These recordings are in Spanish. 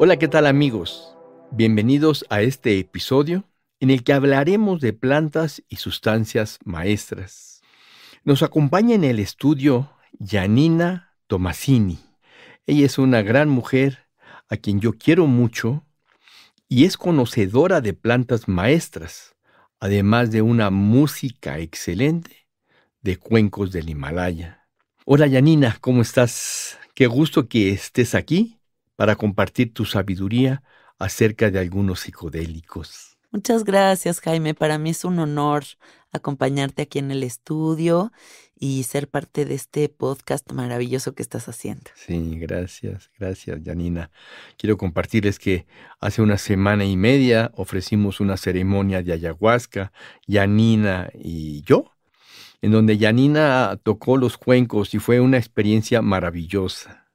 Hola, ¿qué tal amigos? Bienvenidos a este episodio en el que hablaremos de plantas y sustancias maestras. Nos acompaña en el estudio Janina Tomasini. Ella es una gran mujer a quien yo quiero mucho y es conocedora de plantas maestras, además de una música excelente de cuencos del Himalaya. Hola Janina, ¿cómo estás? Qué gusto que estés aquí para compartir tu sabiduría acerca de algunos psicodélicos. Muchas gracias, Jaime. Para mí es un honor acompañarte aquí en el estudio y ser parte de este podcast maravilloso que estás haciendo. Sí, gracias, gracias, Janina. Quiero compartirles que hace una semana y media ofrecimos una ceremonia de ayahuasca, Janina y yo, en donde Janina tocó los cuencos y fue una experiencia maravillosa.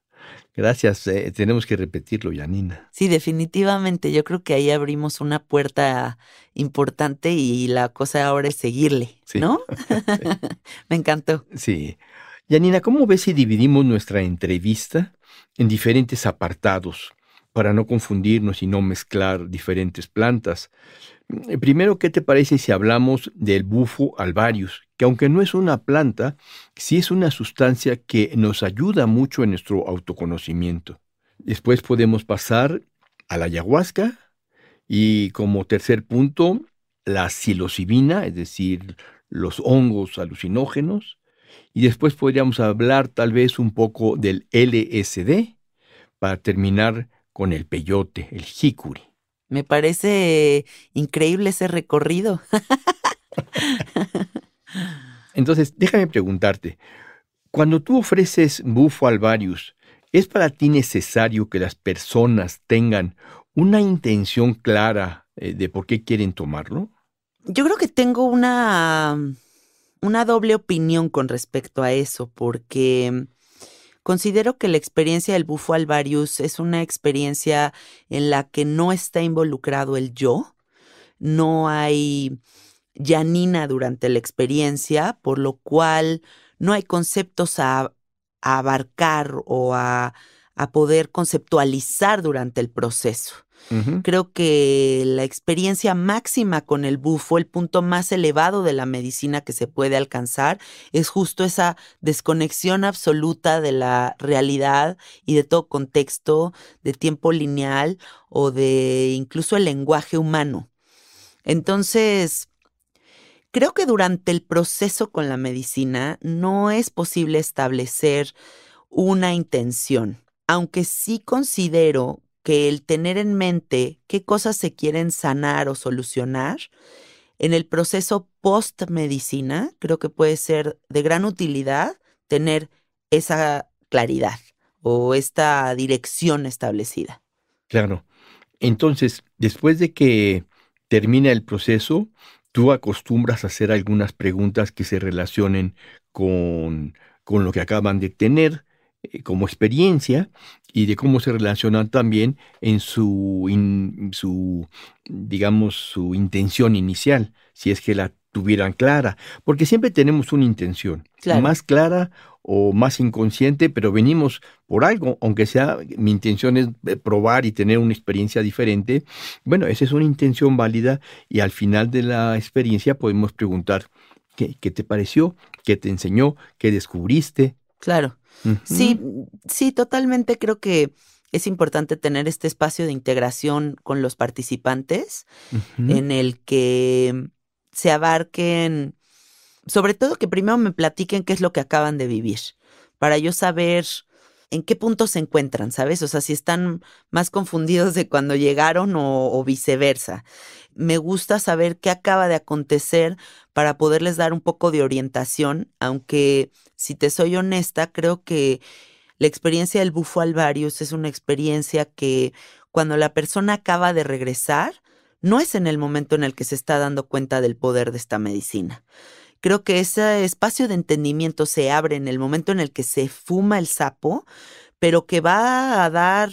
Gracias, eh, tenemos que repetirlo, Yanina. Sí, definitivamente. Yo creo que ahí abrimos una puerta importante y la cosa ahora es seguirle, ¿no? Me encantó. Sí. Yanina, ¿cómo ves si dividimos nuestra entrevista en diferentes apartados para no confundirnos y no mezclar diferentes plantas? Eh, primero, ¿qué te parece si hablamos del bufo alvarius, que aunque no es una planta, sí es una sustancia que nos ayuda mucho en nuestro autoconocimiento? Después podemos pasar a la ayahuasca y como tercer punto, la psilocibina, es decir, los hongos alucinógenos. Y después podríamos hablar tal vez un poco del LSD para terminar con el peyote, el jicuri. Me parece increíble ese recorrido. Entonces, déjame preguntarte, cuando tú ofreces bufo alvarius, ¿es para ti necesario que las personas tengan una intención clara eh, de por qué quieren tomarlo? Yo creo que tengo una, una doble opinión con respecto a eso, porque Considero que la experiencia del bufo alvarius es una experiencia en la que no está involucrado el yo, no hay Yanina durante la experiencia, por lo cual no hay conceptos a, abarcar o a poder conceptualizar durante el proceso. Creo que la experiencia máxima con el bufo, el punto más elevado de la medicina que se puede alcanzar, es justo esa desconexión absoluta de la realidad y de todo contexto, de tiempo lineal o de incluso el lenguaje humano. Entonces, creo que durante el proceso con la medicina no es posible establecer una intención, aunque sí considero que el tener en mente qué cosas se quieren sanar o solucionar en el proceso post-medicina, creo que puede ser de gran utilidad tener esa claridad o esta dirección establecida. Claro. Entonces, después de que termina el proceso, tú acostumbras a hacer algunas preguntas que se relacionen con, con lo que acaban de tener como experiencia y de cómo se relacionan también en su, su, digamos, su intención inicial, si es que la tuvieran clara, porque siempre tenemos una intención, más clara o más inconsciente, pero venimos por algo, aunque sea mi intención es eh, probar y tener una experiencia diferente, bueno, esa es una intención válida y al final de la experiencia podemos preguntar, ¿qué, qué te pareció? ¿Qué te enseñó? ¿Qué descubriste? Claro. Sí, sí, totalmente creo que es importante tener este espacio de integración con los participantes en el que se abarquen, sobre todo que primero me platiquen qué es lo que acaban de vivir, para yo saber en qué punto se encuentran, ¿sabes? O sea, si están más confundidos de cuando llegaron o, o viceversa. Me gusta saber qué acaba de acontecer para poderles dar un poco de orientación, aunque si te soy honesta, creo que la experiencia del bufo alvarius es una experiencia que cuando la persona acaba de regresar, no es en el momento en el que se está dando cuenta del poder de esta medicina. Creo que ese espacio de entendimiento se abre en el momento en el que se fuma el sapo, pero que va a dar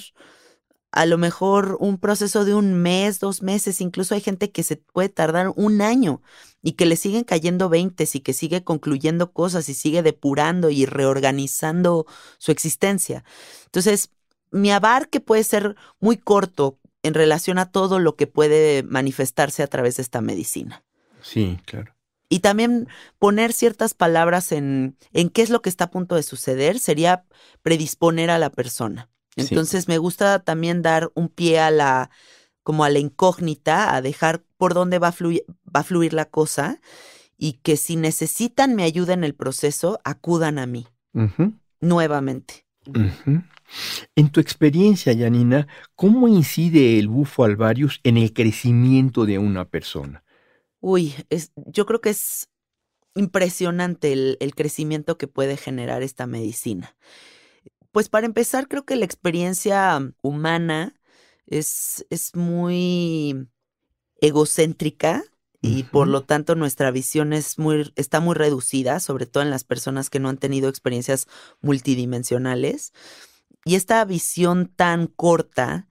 a lo mejor un proceso de un mes, dos meses, incluso hay gente que se puede tardar un año y que le siguen cayendo veintes y que sigue concluyendo cosas y sigue depurando y reorganizando su existencia. Entonces, mi abarque puede ser muy corto en relación a todo lo que puede manifestarse a través de esta medicina. Sí, claro. Y también poner ciertas palabras en, en qué es lo que está a punto de suceder sería predisponer a la persona. Entonces me gusta también dar un pie a la, como a la incógnita, a dejar por dónde va a fluir, va a fluir la cosa y que si necesitan mi ayuda en el proceso, acudan a mí nuevamente. En tu experiencia, Janina, ¿cómo incide el bufo alvarius en el crecimiento de una persona? Uy, es, yo creo que es impresionante el, el crecimiento que puede generar esta medicina. Pues para empezar, creo que la experiencia humana es, es muy egocéntrica y por lo tanto nuestra visión es muy, está muy reducida, sobre todo en las personas que no han tenido experiencias multidimensionales. Y esta visión tan corta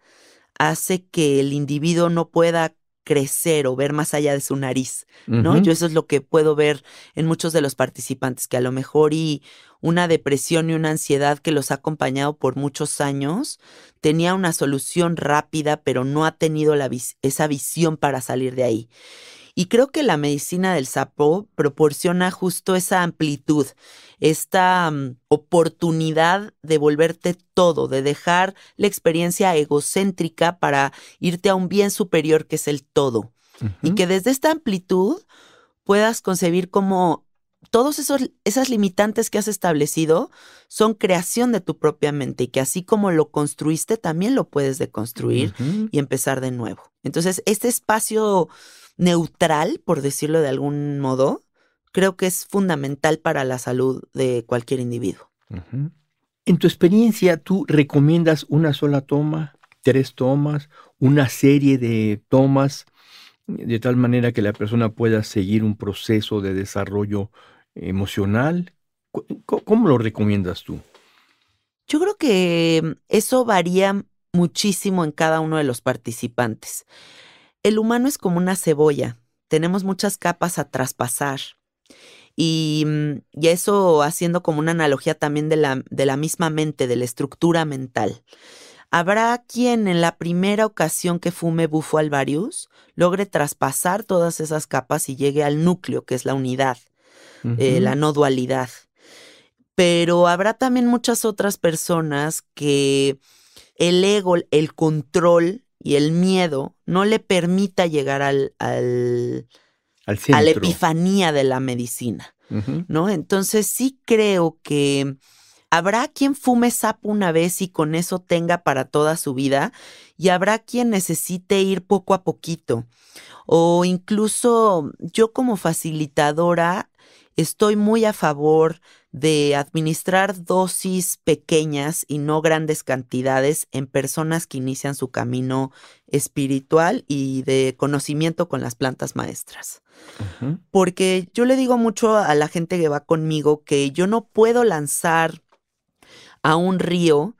hace que el individuo no pueda crecer o ver más allá de su nariz, ¿no? Yo eso es lo que puedo ver en muchos de los participantes, que a lo mejor y una depresión y una ansiedad que los ha acompañado por muchos años, tenía una solución rápida, pero no ha tenido la esa visión para salir de ahí. Y creo que la medicina del sapo proporciona justo esa amplitud, esta mm, oportunidad de volverte todo, de dejar la experiencia egocéntrica para irte a un bien superior que es el todo. Y que desde esta amplitud puedas concebir como todos esos esas limitantes que has establecido son creación de tu propia mente y que así como lo construiste también lo puedes deconstruir y empezar de nuevo. Entonces, este espacio neutral, por decirlo de algún modo, creo que es fundamental para la salud de cualquier individuo. En tu experiencia, ¿tú recomiendas una sola toma, tres tomas, una serie de tomas, de tal manera que la persona pueda seguir un proceso de desarrollo emocional? ¿Cómo lo recomiendas tú? Yo creo que eso varía muchísimo en cada uno de los participantes. El humano es como una cebolla, tenemos muchas capas a traspasar. Y, mm, y, eso haciendo como una analogía también de la, de la misma mente, de la estructura mental. Habrá quien en la primera ocasión que fume bufo alvarius logre traspasar todas esas capas y llegue al núcleo, que es la unidad, eh, la no dualidad. Pero habrá también muchas otras personas que el ego, el control, y el miedo no le permita llegar al, al, a la epifanía de la medicina, ¿no? Entonces sí creo que habrá quien fume sapo una vez y con eso tenga para toda su vida y habrá quien necesite ir poco a poquito. O incluso yo como facilitadora estoy muy a favor de administrar dosis pequeñas y no grandes cantidades en personas que inician su camino espiritual y de conocimiento con las plantas maestras. Porque yo le digo mucho a la gente que va conmigo que yo no puedo lanzar a un río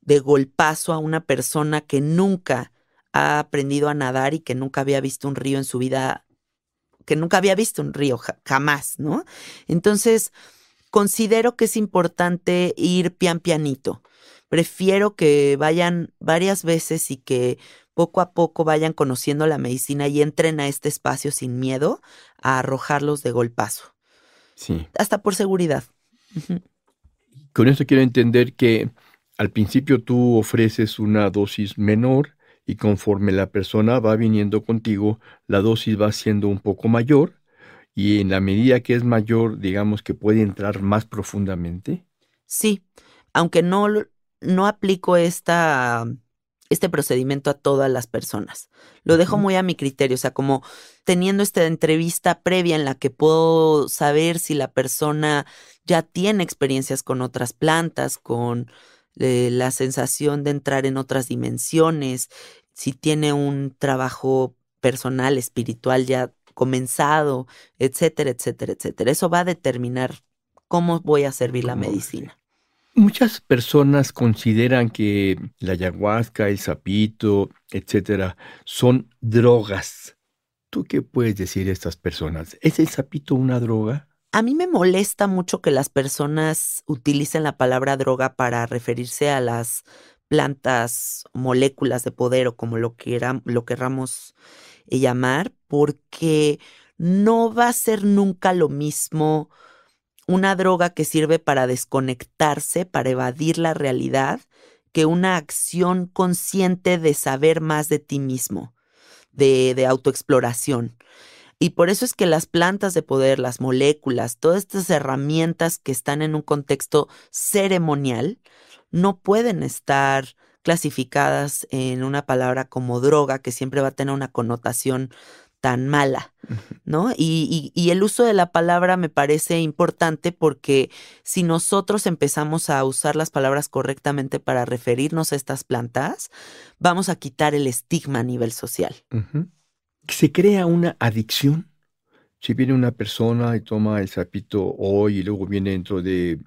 de golpazo a una persona que nunca ha aprendido a nadar y que nunca había visto un río en su vida, que nunca había visto un río jamás, ¿no? Entonces, considero que es importante ir pian pianito. Prefiero que vayan varias veces y que poco a poco vayan conociendo la medicina y entren a este espacio sin miedo a arrojarlos de golpazo. Sí. Hasta por seguridad. Con eso quiero entender que al principio tú ofreces una dosis menor y conforme la persona va viniendo contigo, la dosis va siendo un poco mayor y en la medida que es mayor, digamos que puede entrar más profundamente? Sí, aunque no, no aplico esta, este procedimiento a todas las personas. Lo dejo muy a mi criterio, o sea, como teniendo esta entrevista previa en la que puedo saber si la persona ya tiene experiencias con otras plantas, con eh, la sensación de entrar en otras dimensiones, si tiene un trabajo personal, espiritual ya comenzado, etcétera, etcétera, etcétera. Eso va a determinar cómo voy a servir la medicina. Muchas personas consideran que la ayahuasca, el sapito, etcétera, son drogas. ¿Tú qué puedes decir a estas personas? ¿Es el sapito una droga? A mí me molesta mucho que las personas utilicen la palabra droga para referirse a las plantas, moléculas de poder o como lo, lo querramos eh, llamar, porque no va a ser nunca lo mismo una droga que sirve para desconectarse, para evadir la realidad, que una acción consciente de saber más de ti mismo, de, de autoexploración. Y por eso es que las plantas de poder, las moléculas, todas estas herramientas que están en un contexto ceremonial, no pueden estar clasificadas en una palabra como droga, que siempre va a tener una connotación tan mala, ¿no? Y, el uso de la palabra me parece importante porque si nosotros empezamos a usar las palabras correctamente para referirnos a estas plantas, vamos a quitar el estigma a nivel social. ¿Se crea una adicción? Si viene una persona y toma el sapito hoy y luego viene dentro de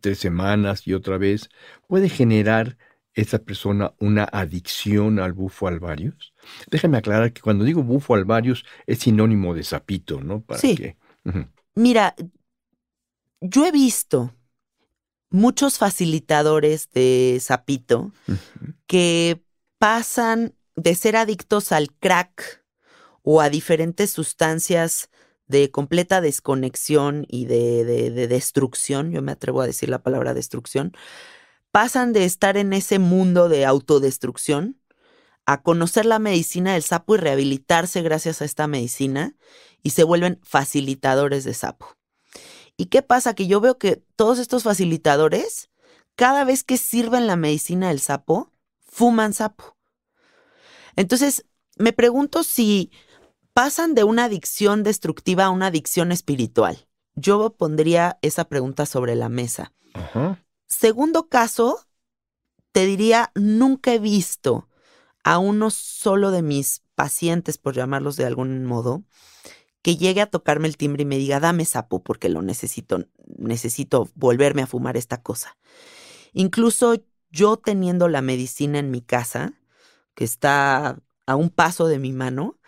tres semanas y otra vez, ¿puede generar esa persona una adicción al bufo alvarius? Déjame aclarar que cuando digo bufo alvarius es sinónimo de sapito, ¿no? ¿Para sí. Mira, yo he visto muchos facilitadores de sapito que pasan de ser adictos al crack o a diferentes sustancias de completa desconexión y de, de, destrucción, yo me atrevo a decir la palabra destrucción, pasan de estar en ese mundo de autodestrucción a conocer la medicina del sapo y rehabilitarse gracias a esta medicina y se vuelven facilitadores de sapo. ¿Y qué pasa? Que yo veo que todos estos facilitadores, cada vez que sirven la medicina del sapo, fuman sapo. Entonces, me pregunto si pasan de una adicción destructiva a una adicción espiritual. Yo pondría esa pregunta sobre la mesa. Ajá. Segundo caso, te diría, nunca he visto a uno solo de mis pacientes, por llamarlos de algún modo, que llegue a tocarme el timbre y me diga, dame sapo porque lo necesito, necesito volverme a fumar esta cosa. Incluso yo teniendo la medicina en mi casa, que está a un paso de mi mano,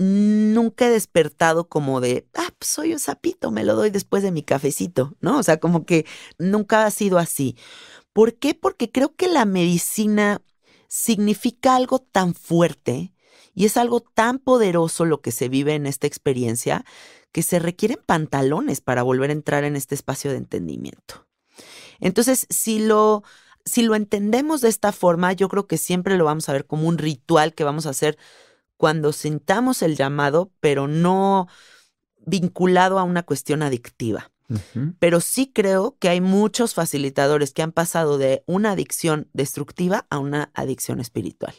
nunca he despertado como de, ah, pues soy un sapito, me lo doy después de mi cafecito, ¿no? O sea, como que nunca ha sido así. ¿Por qué? Porque creo que la medicina significa algo tan fuerte y es algo tan poderoso lo que se vive en esta experiencia que se requieren pantalones para volver a entrar en este espacio de entendimiento. Entonces, si lo, si lo entendemos de esta forma, yo creo que siempre lo vamos a ver como un ritual que vamos a hacer cuando sintamos el llamado, pero no vinculado a una cuestión adictiva. Pero sí creo que hay muchos facilitadores que han pasado de una adicción destructiva a una adicción espiritual.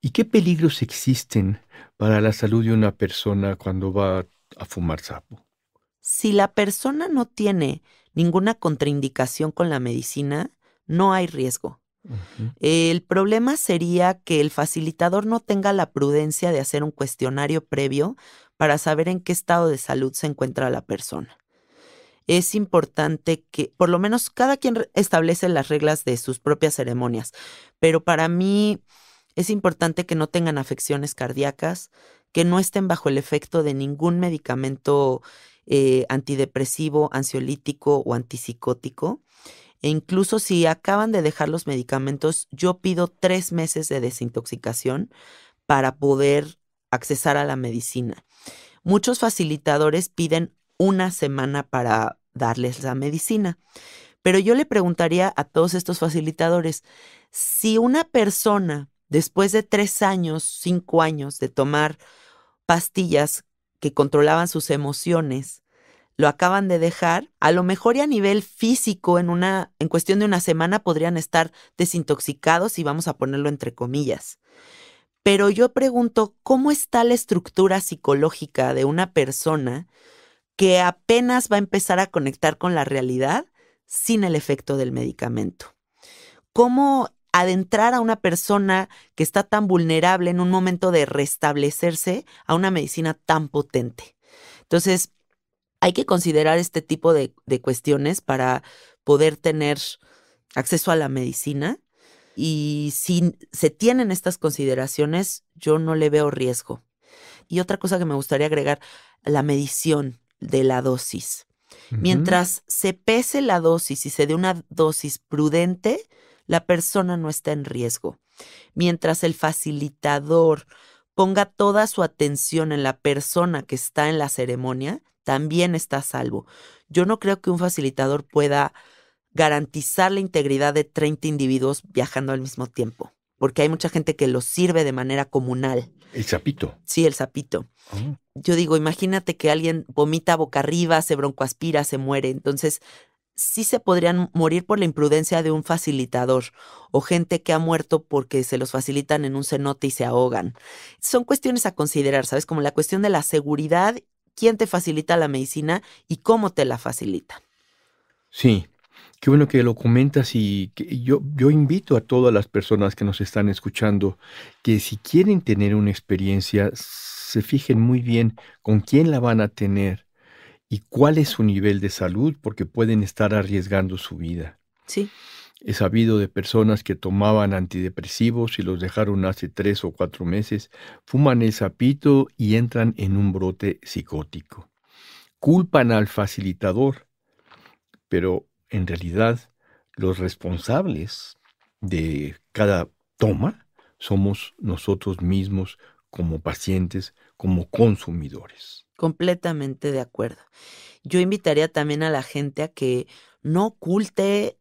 ¿Y qué peligros existen para la salud de una persona cuando va a fumar sapo? Si la persona no tiene ninguna contraindicación con la medicina, no hay riesgo. El problema sería que el facilitador no tenga la prudencia de hacer un cuestionario previo para saber en qué estado de salud se encuentra la persona. Es importante que, por lo menos, cada quien establece las reglas de sus propias ceremonias, pero para mí es importante que no tengan afecciones cardíacas, que no estén bajo el efecto de ningún medicamento eh, antidepresivo, ansiolítico o antipsicótico e incluso si acaban de dejar los medicamentos, yo pido tres meses de desintoxicación para poder accesar a la medicina. Muchos facilitadores piden una semana para darles la medicina. Pero yo le preguntaría a todos estos facilitadores, si una persona, después de tres años, cinco años de tomar pastillas que controlaban sus emociones, lo acaban de dejar, a lo mejor y a nivel físico en una en cuestión de una semana podrían estar desintoxicados y vamos a ponerlo entre comillas. Pero yo pregunto, ¿cómo está la estructura psicológica de una persona que apenas va a empezar a conectar con la realidad sin el efecto del medicamento? ¿Cómo adentrar a una persona que está tan vulnerable en un momento de restablecerse a una medicina tan potente. Entonces, hay que considerar este tipo de, de cuestiones para poder tener acceso a la medicina. Y si se tienen estas consideraciones, yo no le veo riesgo. Y otra cosa que me gustaría agregar, la medición de la dosis. Mientras se pese la dosis y se dé una dosis prudente, la persona no está en riesgo. Mientras el facilitador ponga toda su atención en la persona que está en la ceremonia, también está a salvo. Yo no creo que un facilitador pueda garantizar la integridad de 30 individuos viajando al mismo tiempo, porque hay mucha gente que lo sirve de manera comunal. El sapito. Sí, el sapito. Oh. Yo digo, imagínate que alguien vomita boca arriba, se broncoaspira, se muere. Entonces, sí se podrían morir por la imprudencia de un facilitador o gente que ha muerto porque se los facilitan en un cenote y se ahogan. Son cuestiones a considerar, ¿sabes? Como la cuestión de la seguridad, quién te facilita la medicina y cómo te la facilita. Sí, qué bueno que lo comentas y yo, yo invito a todas las personas que nos están escuchando que si quieren tener una experiencia, se fijen muy bien con quién la van a tener y cuál es su nivel de salud, porque pueden estar arriesgando su vida. Sí. He sabido de personas que tomaban antidepresivos y los dejaron hace tres o cuatro meses, fuman el sapito y entran en un brote psicótico. Culpan al facilitador, pero en realidad los responsables de cada toma somos nosotros mismos como pacientes, como consumidores. Completamente de acuerdo. Yo invitaría también a la gente a que no oculte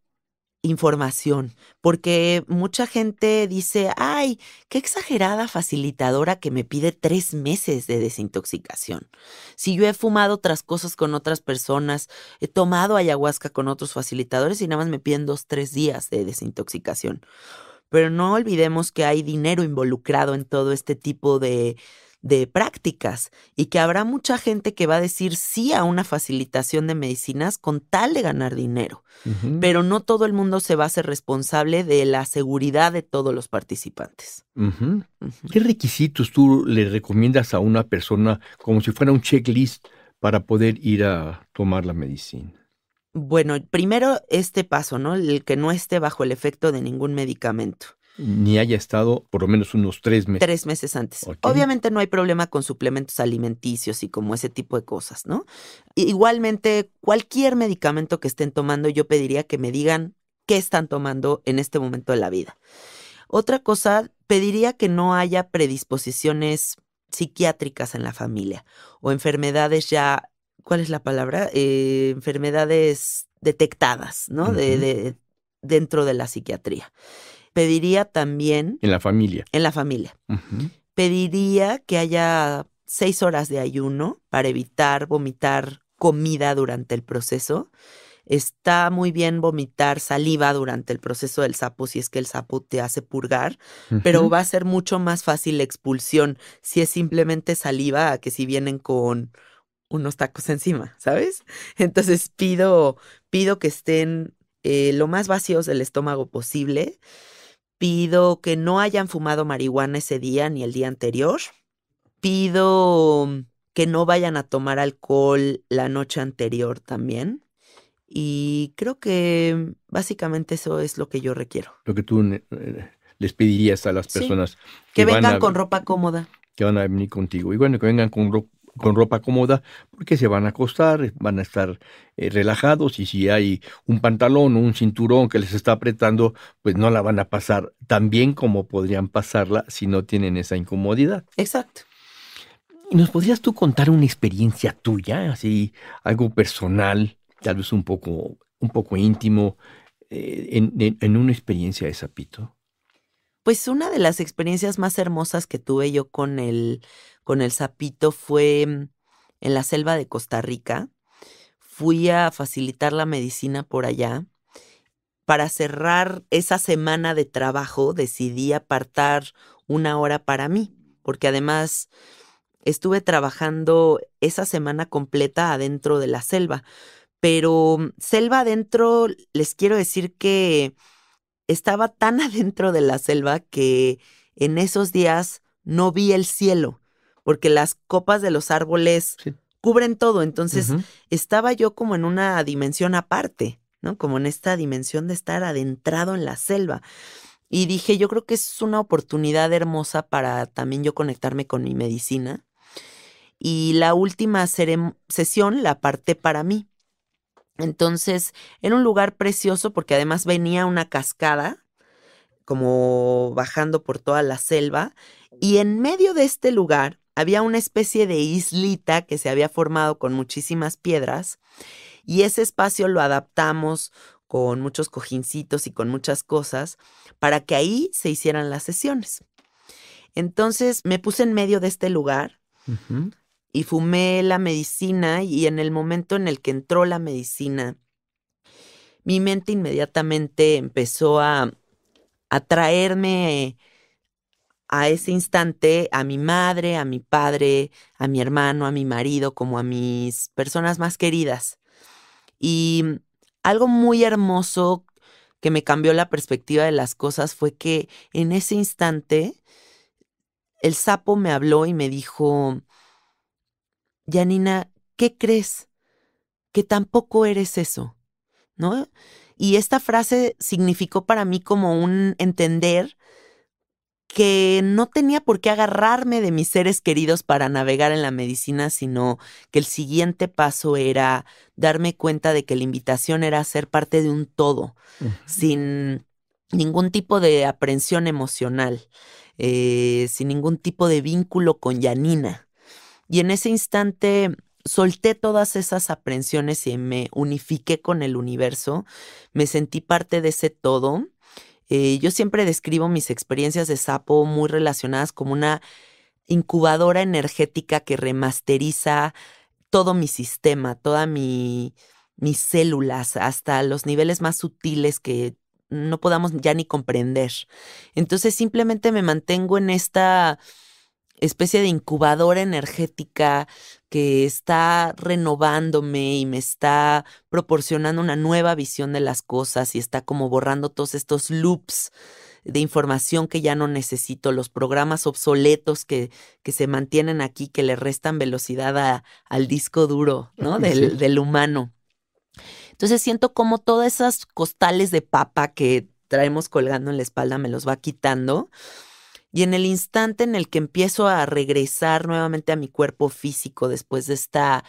información, porque mucha gente dice, ay, qué exagerada facilitadora que me pide tres meses de desintoxicación. Si yo he fumado otras cosas con otras personas, he tomado ayahuasca con otros facilitadores y nada más me piden dos, tres días de desintoxicación. Pero no olvidemos que hay dinero involucrado en todo este tipo de, de prácticas y que habrá mucha gente que va a decir sí a una facilitación de medicinas con tal de ganar dinero, pero no todo el mundo se va a hacer responsable de la seguridad de todos los participantes. ¿Qué requisitos tú le recomiendas a una persona como si fuera un checklist para poder ir a tomar la medicina? Bueno, primero este paso, ¿no? El que no esté bajo el efecto de ningún medicamento ni haya estado por lo menos unos tres meses. Tres meses antes. Obviamente no hay problema con suplementos alimenticios y como ese tipo de cosas, ¿no? Igualmente, cualquier medicamento que estén tomando, yo pediría que me digan qué están tomando en este momento de la vida. Otra cosa, pediría que no haya predisposiciones psiquiátricas en la familia o enfermedades ya, ¿cuál es la palabra? Eh, enfermedades detectadas, ¿no? de, dentro de la psiquiatría. Pediría también... En la familia. En la familia. Pediría que haya seis horas de ayuno para evitar vomitar comida durante el proceso. Está muy bien vomitar saliva durante el proceso del sapo si es que el sapo te hace purgar, pero va a ser mucho más fácil la expulsión si es simplemente saliva a que si vienen con unos tacos encima, ¿sabes? Entonces pido, pido que estén eh, lo más vacíos del estómago posible Pido que no hayan fumado marihuana ese día ni el día anterior. Pido que no vayan a tomar alcohol la noche anterior también. Y creo que básicamente eso es lo que yo requiero. Lo que tú eh, les pedirías a las personas. que, vengan con ropa cómoda. Que van a venir contigo. Y bueno, que vengan con ropa con ropa cómoda porque se van a acostar, van a estar eh, relajados y si hay un pantalón o un cinturón que les está apretando, pues no la van a pasar tan bien como podrían pasarla si no tienen esa incomodidad. Exacto. ¿Y nos podrías tú contar una experiencia tuya, así algo personal, tal vez un poco, un poco íntimo, eh, en, en una experiencia de Zapito? Pues una de las experiencias más hermosas que tuve yo con el, con el sapito fue mm, en la selva de Costa Rica. Fui a facilitar la medicina por allá. Para cerrar esa semana de trabajo decidí apartar una hora para mí, porque además estuve trabajando esa semana completa adentro de la selva. Pero mm, selva adentro, les quiero decir que estaba tan adentro de la selva que en esos días no vi el cielo, porque las copas de los árboles cubren todo. Entonces estaba yo como en una dimensión aparte, ¿no? Como en esta dimensión de estar adentrado en la selva. Y dije, yo creo que es una oportunidad hermosa para también yo conectarme con mi medicina. Y la última sesión la aparté para mí. Entonces, era un lugar precioso porque además venía una cascada, como bajando por toda la selva, y en medio de este lugar había una especie de islita que se había formado con muchísimas piedras, y ese espacio lo adaptamos con muchos cojincitos y con muchas cosas para que ahí se hicieran las sesiones. Entonces me puse en medio de este lugar y fumé la medicina y en el momento en el que entró la medicina, mi mente inmediatamente empezó a atraerme a ese instante a mi madre, a mi padre, a mi hermano, a mi marido, como a mis personas más queridas. Y algo muy hermoso que me cambió la perspectiva de las cosas fue que en ese instante el sapo me habló y me dijo, Janina, ¿qué crees? Que tampoco eres eso, ¿no? Y esta frase significó para mí como un entender que no tenía por qué agarrarme de mis seres queridos para navegar en la medicina, sino que el siguiente paso era darme cuenta de que la invitación era ser parte de un todo, sin ningún tipo de aprensión emocional, eh, sin ningún tipo de vínculo con Yanina. Y en ese instante solté todas esas aprensiones y me unifiqué con el universo, me sentí parte de ese todo. Eh, yo siempre describo mis experiencias de sapo muy relacionadas como una incubadora energética que remasteriza todo mi sistema, todas mi, mis células, hasta los niveles más sutiles que no podamos ya ni comprender. Entonces simplemente me mantengo en esta especie de incubadora energética que está renovándome y me está proporcionando una nueva visión de las cosas y está como borrando todos estos loops de información que ya no necesito, los programas obsoletos que, que se mantienen aquí, que le restan velocidad al disco duro, ¿no? Del, del humano. Entonces siento como todas esas costales de papa que traemos colgando en la espalda me los va quitando y en el instante en el que empiezo a regresar nuevamente a mi cuerpo físico después de esta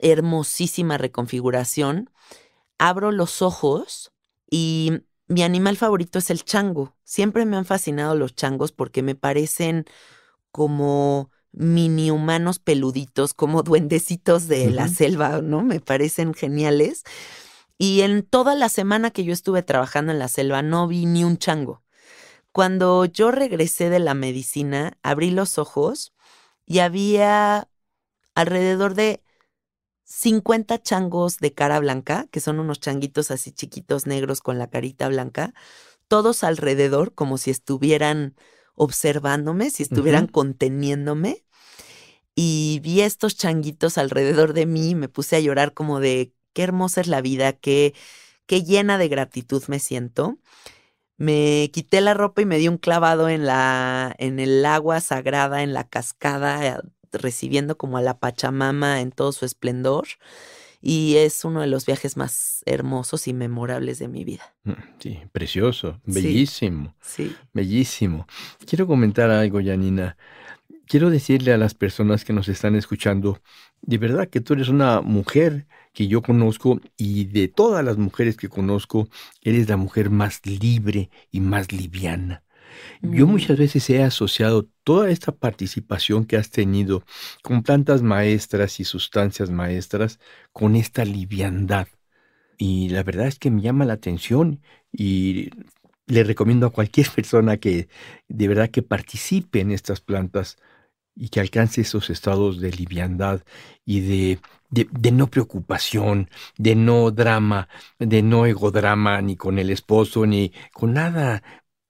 hermosísima reconfiguración, abro los ojos y mi animal favorito es el chango. Siempre me han fascinado los changos porque me parecen como mini humanos peluditos, como duendecitos de la selva, ¿no? Me parecen geniales. Y en toda la semana que yo estuve trabajando en la selva no vi ni un chango. Cuando yo regresé de la medicina, abrí los ojos y había alrededor de 50 changos de cara blanca, que son unos changuitos así chiquitos negros con la carita blanca, todos alrededor como si estuvieran observándome, si estuvieran conteniéndome. Y vi estos changuitos alrededor de mí y me puse a llorar como de qué hermosa es la vida, qué, qué llena de gratitud me siento me quité la ropa y me di un clavado en la en el agua sagrada en la cascada eh, recibiendo como a la Pachamama en todo su esplendor y es uno de los viajes más hermosos y memorables de mi vida. Mm, sí, precioso, bellísimo. Sí. Bellísimo. Quiero comentar algo, Janina. Quiero decirle a las personas que nos están escuchando, de verdad que tú eres una mujer que yo conozco y de todas las mujeres que conozco, eres la mujer más libre y más liviana. Yo mm. muchas veces he asociado toda esta participación que has tenido con plantas maestras y sustancias maestras con esta liviandad. Y la verdad es que me llama la atención y le recomiendo a cualquier persona que de verdad que participe en estas plantas y que alcance esos estados de liviandad y de, de, no preocupación, de no drama, de no egodrama ni con el esposo ni con nada.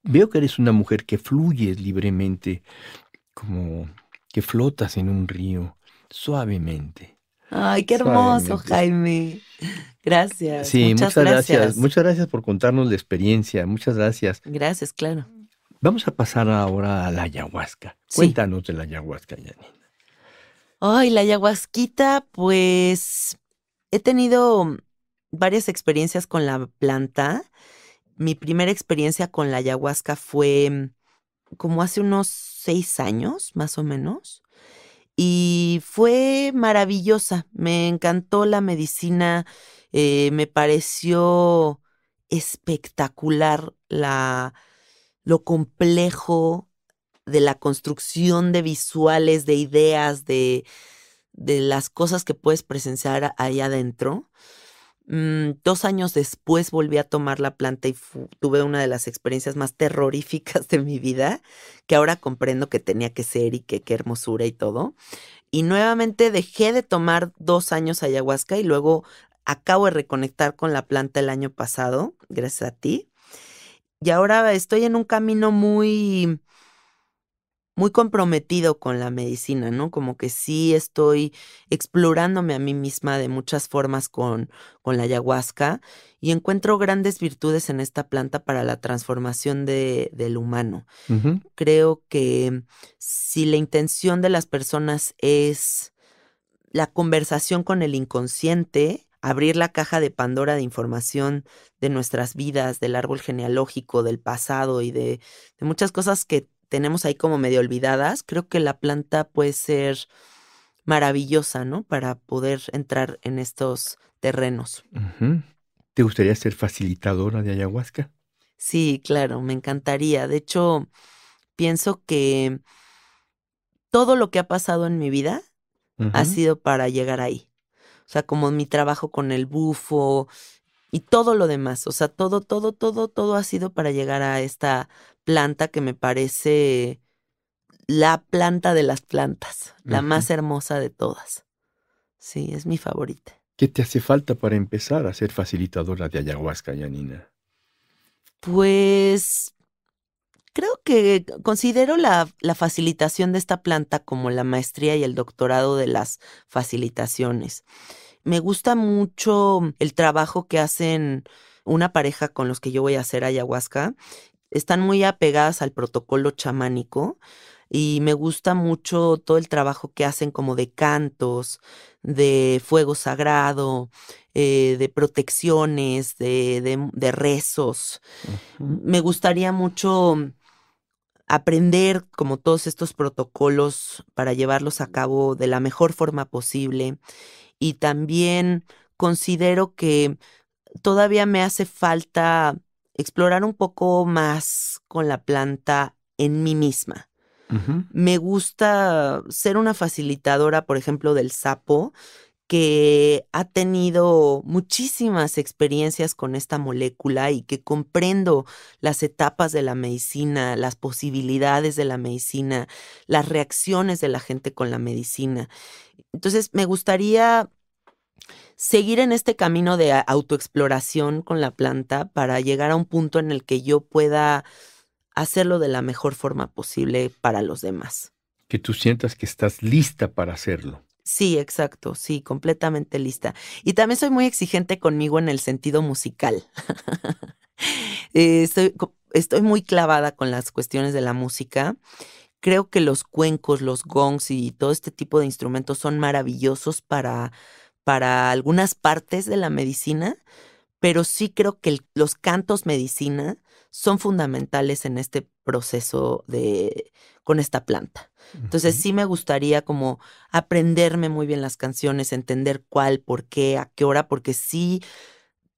Veo que eres una mujer que fluyes libremente, como que flotas en un río, suavemente. Ay, qué hermoso, Jaime. Gracias. Sí, muchas, gracias. Muchas gracias por contarnos la experiencia. Muchas gracias. Gracias, claro. Vamos a pasar ahora a la ayahuasca. Cuéntanos de la ayahuasca, Janina. Ay, la ayahuasquita, pues he tenido varias experiencias con la planta. Mi primera experiencia con la ayahuasca fue como hace unos seis años, más o menos. Y fue maravillosa. Me encantó la medicina. Eh, me pareció espectacular la, lo complejo de la construcción de visuales, de ideas, de, de las cosas que puedes presenciar ahí adentro. Mm, dos años después volví a tomar la planta y tuve una de las experiencias más terroríficas de mi vida, que ahora comprendo que tenía que ser y que qué hermosura y todo. Y nuevamente dejé de tomar dos años ayahuasca y luego acabo de reconectar con la planta el año pasado, gracias a ti. Y ahora estoy en un camino muy muy comprometido con la medicina, ¿no? Como que sí estoy explorándome a mí misma de muchas formas con, con la ayahuasca y encuentro grandes virtudes en esta planta para la transformación de, del humano. Creo que si la intención de las personas es la conversación con el inconsciente, abrir la caja de Pandora de información de nuestras vidas, del árbol genealógico, del pasado y de, de muchas cosas que tenemos ahí como medio olvidadas, creo que la planta puede ser maravillosa, ¿no? Para poder entrar en estos terrenos. ¿Te gustaría ser facilitadora de ayahuasca? Sí, claro, me encantaría. De hecho, pienso que todo lo que ha pasado en mi vida ha sido para llegar ahí. O sea, como mi trabajo con el bufo y todo lo demás. O sea, todo, todo, todo, todo ha sido para llegar a esta planta que me parece la planta de las plantas, la más hermosa de todas. Sí, es mi favorita. ¿Qué te hace falta para empezar a ser facilitadora de ayahuasca, Yanina? Pues creo que considero la, la, facilitación de esta planta como la maestría y el doctorado de las facilitaciones. Me gusta mucho el trabajo que hacen una pareja con los que yo voy a hacer ayahuasca están muy apegadas al protocolo chamánico y me gusta mucho todo el trabajo que hacen como de cantos, de fuego sagrado, eh, de protecciones, de, de, rezos. Me gustaría mucho aprender como todos estos protocolos para llevarlos a cabo de la mejor forma posible y también considero que todavía me hace falta explorar un poco más con la planta en mí misma. Me gusta ser una facilitadora, por ejemplo, del sapo, que ha tenido muchísimas experiencias con esta molécula y que comprendo las etapas de la medicina, las posibilidades de la medicina, las reacciones de la gente con la medicina. Entonces, me gustaría seguir en este camino de autoexploración con la planta para llegar a un punto en el que yo pueda hacerlo de la mejor forma posible para los demás. Que tú sientas que estás lista para hacerlo. Sí, exacto, sí, completamente lista. Y también soy muy exigente conmigo en el sentido musical. Eh, estoy, estoy muy clavada con las cuestiones de la música. Creo que los cuencos, los gongs y todo este tipo de instrumentos son maravillosos para para algunas partes de la medicina, pero sí creo que los cantos medicina son fundamentales en este proceso de con esta planta. Entonces sí me gustaría como aprenderme muy bien las canciones, entender cuál, por qué, a qué hora, porque sí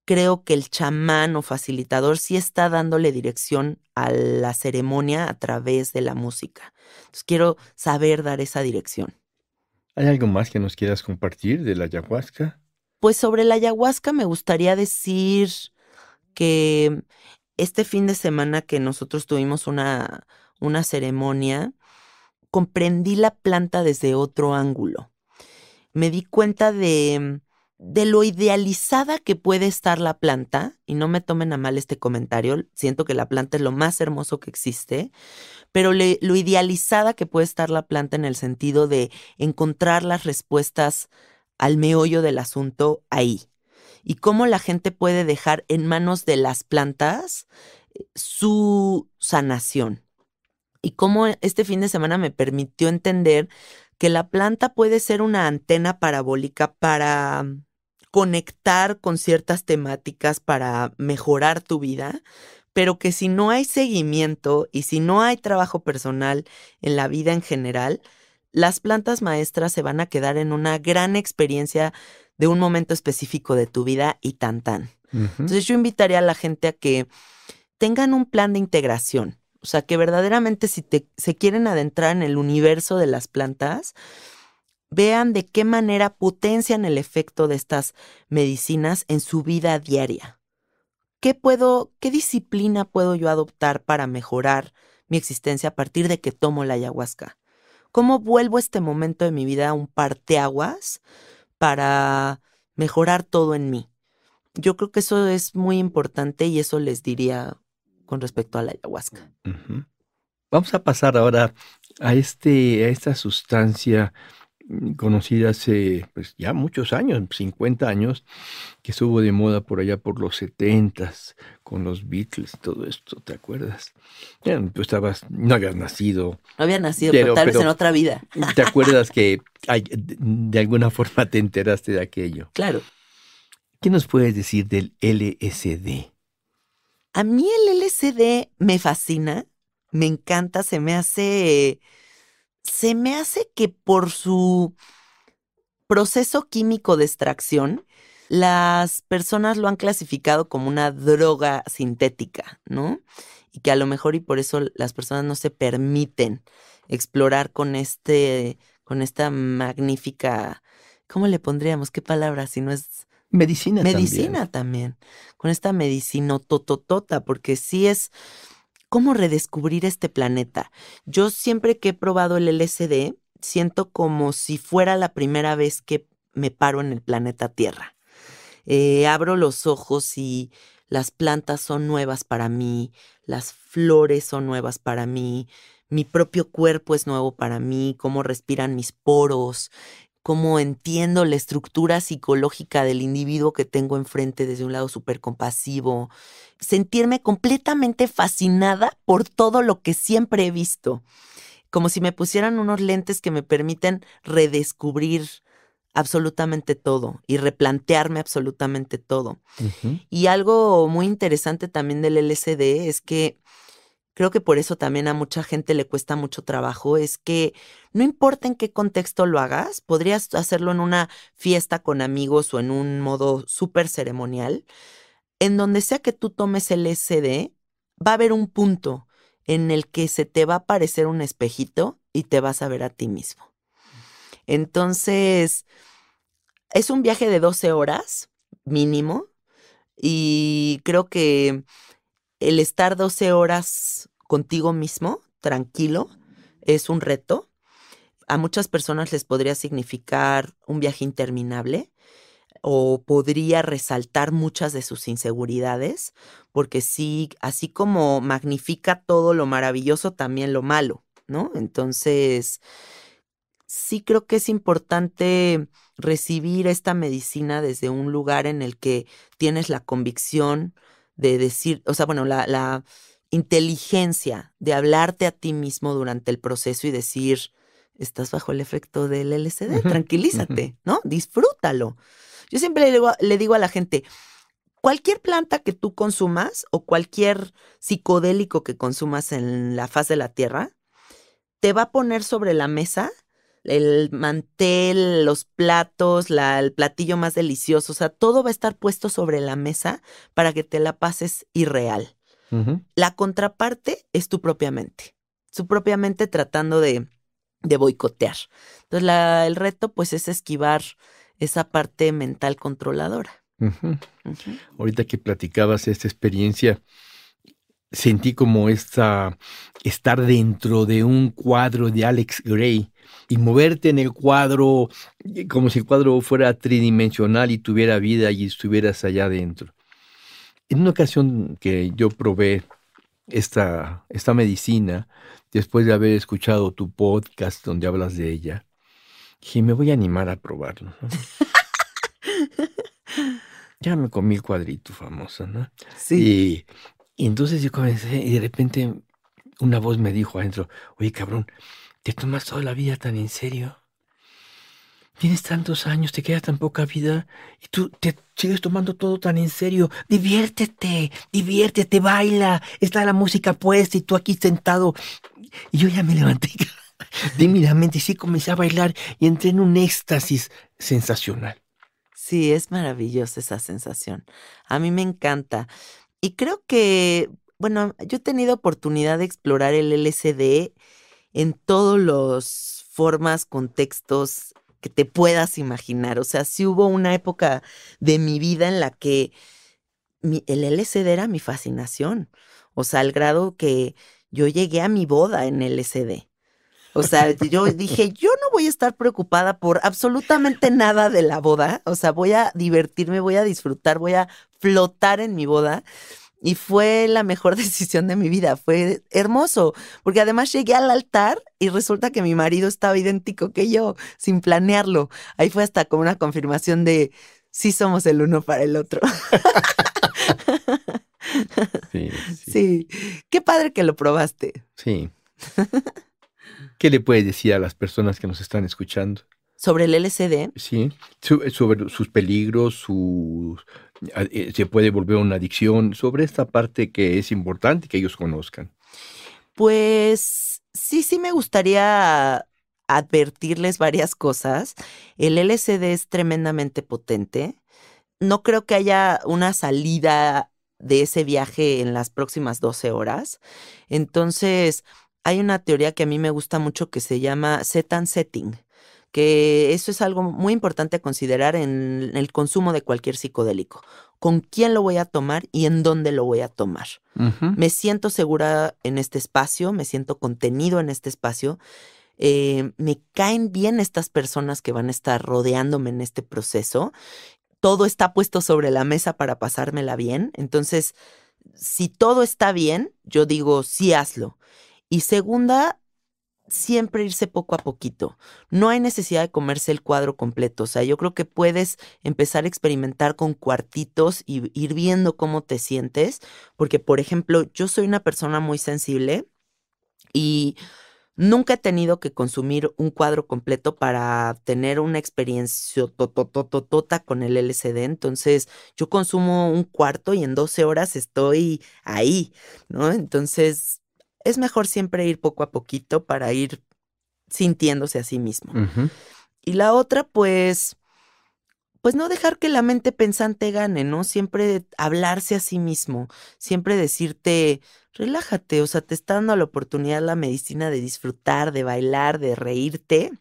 creo que el chamán o facilitador sí está dándole dirección a la ceremonia a través de la música. Entonces quiero saber dar esa dirección. ¿Hay algo más que nos quieras compartir de la ayahuasca? Pues sobre la ayahuasca me gustaría decir que este fin de semana que nosotros tuvimos una, una ceremonia, comprendí la planta desde otro ángulo. Me di cuenta de, de lo idealizada que puede estar la planta, y no me tomen a mal este comentario, siento que la planta es lo más hermoso que existe, pero lo idealizada que puede estar la planta en el sentido de encontrar las respuestas al meollo del asunto ahí. Y cómo la gente puede dejar en manos de las plantas eh, su sanación. Y cómo este fin de semana me permitió entender que la planta puede ser una antena parabólica para conectar con ciertas temáticas para mejorar tu vida, pero que si no hay seguimiento y si no hay trabajo personal en la vida en general, las plantas maestras se van a quedar en una gran experiencia de un momento específico de tu vida y tan tan. Entonces yo invitaría a la gente a que tengan un plan de integración, o sea, que verdaderamente si se quieren adentrar en el universo de las plantas, vean de qué manera potencian el efecto de estas medicinas en su vida diaria. ¿Qué puedo, qué disciplina puedo yo adoptar para mejorar mi existencia a partir de que tomo la ayahuasca? ¿Cómo vuelvo este momento de mi vida a un parteaguas para mejorar todo en mí? Yo creo que eso es muy importante y eso les diría con respecto a la ayahuasca. Vamos a pasar ahora a, este, a esta sustancia conocida hace pues, ya muchos años, 50 años, que estuvo de moda por allá por los 70 con los Beatles, todo esto, ¿te acuerdas? tú estabas, no habías nacido. No había nacido, pero, tal vez en otra vida. ¿Te acuerdas que de alguna forma te enteraste de aquello? Claro. ¿Qué nos puedes decir del LSD? A mí el LSD me fascina, me encanta, se me hace, se me hace que por su proceso químico de extracción, las personas lo han clasificado como una droga sintética, ¿no? Y que a lo mejor y por eso las personas no se permiten explorar con este, con esta magnífica, ¿cómo le pondríamos? ¿Qué palabra? Si no es Medicina, medicina también. Con esta medicina tototota, porque sí es cómo redescubrir este planeta. Yo siempre que he probado el LSD, siento como si fuera la primera vez que me paro en el planeta Tierra. Eh, abro los ojos y las plantas son nuevas para mí, las flores son nuevas para mí, mi propio cuerpo es nuevo para mí, cómo respiran mis poros, cómo entiendo la estructura psicológica del individuo que tengo enfrente desde un lado súper compasivo, sentirme completamente fascinada por todo lo que siempre he visto, como si me pusieran unos lentes que me permiten redescubrir absolutamente todo y replantearme absolutamente todo. Y algo muy interesante también del LSD es que creo que por eso también a mucha gente le cuesta mucho trabajo, es que no importa en qué contexto lo hagas, podrías hacerlo en una fiesta con amigos o en un modo súper ceremonial, en donde sea que tú tomes el SD, va a haber un punto en el que se te va a aparecer un espejito y te vas a ver a ti mismo. Entonces, es un viaje de 12 horas mínimo y creo que el estar 12 horas contigo mismo, tranquilo, es un reto. A muchas personas les podría significar un viaje interminable o podría resaltar muchas de sus inseguridades, porque sí, así como magnifica todo lo maravilloso, también lo malo, ¿no? Entonces, sí creo que es importante recibir esta medicina desde un lugar en el que tienes la convicción de decir, o sea, bueno, la, la inteligencia de hablarte a ti mismo durante el proceso y decir, estás bajo el efecto del LSD, tranquilízate, ¿no? Disfrútalo. Yo siempre le digo, le digo a la gente, cualquier planta que tú consumas o cualquier psicodélico que consumas en la faz de la Tierra, te va a poner sobre la mesa el mantel, los platos, la, el platillo más delicioso, o sea, todo va a estar puesto sobre la mesa para que te la pases irreal. La contraparte es tu propia mente, su propia mente tratando de, de boicotear. Entonces, la, el reto pues es esquivar esa parte mental controladora. Ahorita que platicabas esta experiencia, sentí como esta, estar dentro de un cuadro de Alex Gray y moverte en el cuadro como si el cuadro fuera tridimensional y tuviera vida y estuvieras allá adentro. En una ocasión que yo probé esta, esta medicina, después de haber escuchado tu podcast donde hablas de ella, dije, me voy a animar a probarlo. ya me comí el cuadrito famoso, ¿no? Sí. Y, entonces yo comencé y de repente una voz me dijo adentro, oye cabrón, ¿te tomas toda la vida tan en serio? Tienes tantos años, te queda tan poca vida y tú te sigues tomando todo tan en serio. Diviértete, diviértete, baila. Está la música puesta y tú aquí sentado. Y yo ya me levanté tímidamente y sí comencé a bailar y entré en un éxtasis sensacional. Sí, es maravillosa esa sensación. A mí me encanta. Y creo que, bueno, yo he tenido oportunidad de explorar el LSD en todos los formas, contextos que te puedas imaginar. O sea, sí hubo una época de mi vida en la que el LSD era mi fascinación. O sea, al grado que yo llegué a mi boda en LSD. O sea, yo dije, yo no voy a estar preocupada por absolutamente nada de la boda. O sea, voy a divertirme, voy a disfrutar, voy a flotar en mi boda. Y fue la mejor decisión de mi vida, fue hermoso, porque además llegué al altar y resulta que mi marido estaba idéntico que yo, sin planearlo. Ahí fue hasta como una confirmación de, sí somos el uno para el otro. sí, sí. sí, qué padre que lo probaste. Sí. ¿Qué le puedes decir a las personas que nos están escuchando? ¿Sobre el LCD? Sí, sobre sus peligros, sus, se puede volver una adicción, sobre esta parte que es importante que ellos conozcan. Pues sí, sí me gustaría advertirles varias cosas. El LCD es tremendamente potente. No creo que haya una salida de ese viaje en las próximas 12 horas. Entonces, hay una teoría que a mí me gusta mucho que se llama set and setting, que eso es algo muy importante a considerar en el consumo de cualquier psicodélico. ¿Con quién lo voy a tomar y en dónde lo voy a tomar? Me siento segura en este espacio, me siento contenido en este espacio. Eh, me caen bien estas personas que van a estar rodeándome en este proceso. Todo está puesto sobre la mesa para pasármela bien. Entonces, si todo está bien, yo digo, sí hazlo. Y segunda, siempre irse poco a poquito. No hay necesidad de comerse el cuadro completo. O sea, yo creo que puedes empezar a experimentar con cuartitos y ir viendo cómo te sientes. Porque, por ejemplo, yo soy una persona muy sensible y nunca he tenido que consumir un cuadro completo para tener una experiencia totototota con el LCD. Entonces, yo consumo un cuarto y en 12 horas estoy ahí, ¿no? Entonces, es mejor siempre ir poco a poquito para ir sintiéndose a sí mismo. Y la otra, pues, pues no dejar que la mente pensante gane, ¿no? Siempre hablarse a sí mismo, siempre decirte, relájate, o sea, te está dando la oportunidad la medicina de disfrutar, de bailar, de reírte,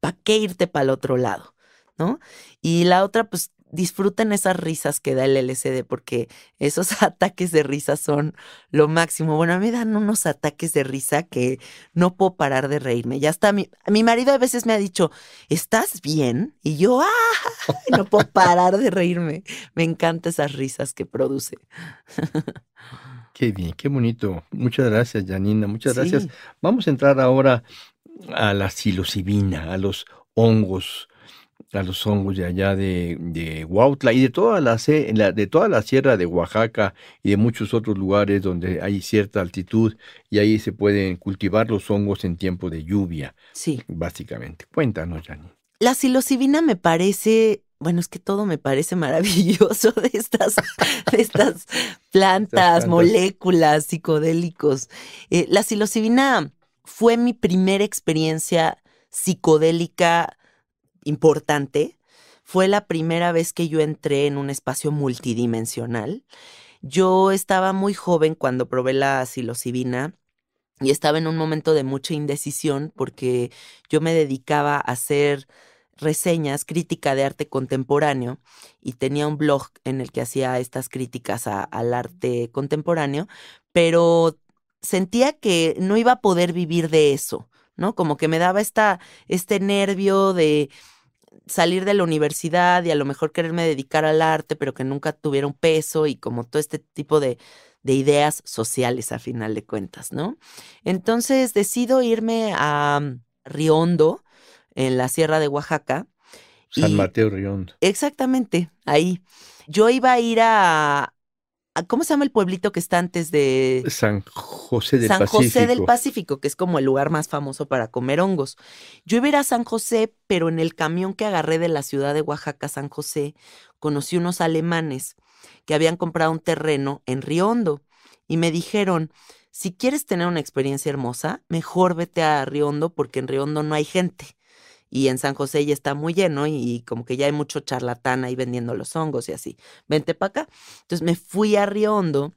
¿para qué irte para el otro lado? ¿No? Y la otra, pues disfruten esas risas que da el LCD, porque esos ataques de risa son lo máximo. Bueno, a mí me dan unos ataques de risa que no puedo parar de reírme. Ya está, mi, mi marido a veces me ha dicho, ¿estás bien? Y yo, ¡ah! No puedo parar de reírme. Me encantan esas risas que produce. Qué bien, qué bonito. Muchas gracias, Janina. Muchas gracias. Vamos a entrar ahora a la psilocibina, a los hongos a los hongos de allá de, de Huautla y de toda la, de toda la sierra de Oaxaca y de muchos otros lugares donde hay cierta altitud y ahí se pueden cultivar los hongos en tiempo de lluvia. Sí. Básicamente. Cuéntanos, Jani. La psilocibina me parece, bueno, es que todo me parece maravilloso de estas, de estas plantas, moléculas, psicodélicos. Eh, la psilocibina fue mi primera experiencia psicodélica importante. Fue la primera vez que yo entré en un espacio multidimensional. Yo estaba muy joven cuando probé la psilocibina y estaba en un momento de mucha indecisión porque yo me dedicaba a hacer reseñas, crítica de arte contemporáneo y tenía un blog en el que hacía estas críticas al arte contemporáneo, pero sentía que no iba a poder vivir de eso, ¿no? Como que me daba esta, este nervio de salir de la universidad y a lo mejor quererme dedicar al arte, pero que nunca tuviera un peso y como todo este tipo de, de ideas sociales a final de cuentas, ¿no? Entonces decido irme a Riondo, en la Sierra de Oaxaca, San Mateo Riondo. Exactamente, ahí. Yo iba a ir a, ¿Cómo se llama el pueblito que está antes de San José del San Pacífico? José del Pacífico, que es como el lugar más famoso para comer hongos. Yo iba a ir a San José, pero en el camión que agarré de la ciudad de Oaxaca, San José, conocí unos alemanes que habían comprado un terreno en Riondo y me dijeron, si quieres tener una experiencia hermosa, mejor vete a Riondo porque en Riondo no hay gente y en San José ya está muy lleno y, como que ya hay mucho charlatán ahí vendiendo los hongos y así. Vente para acá. Entonces me fui a Riondo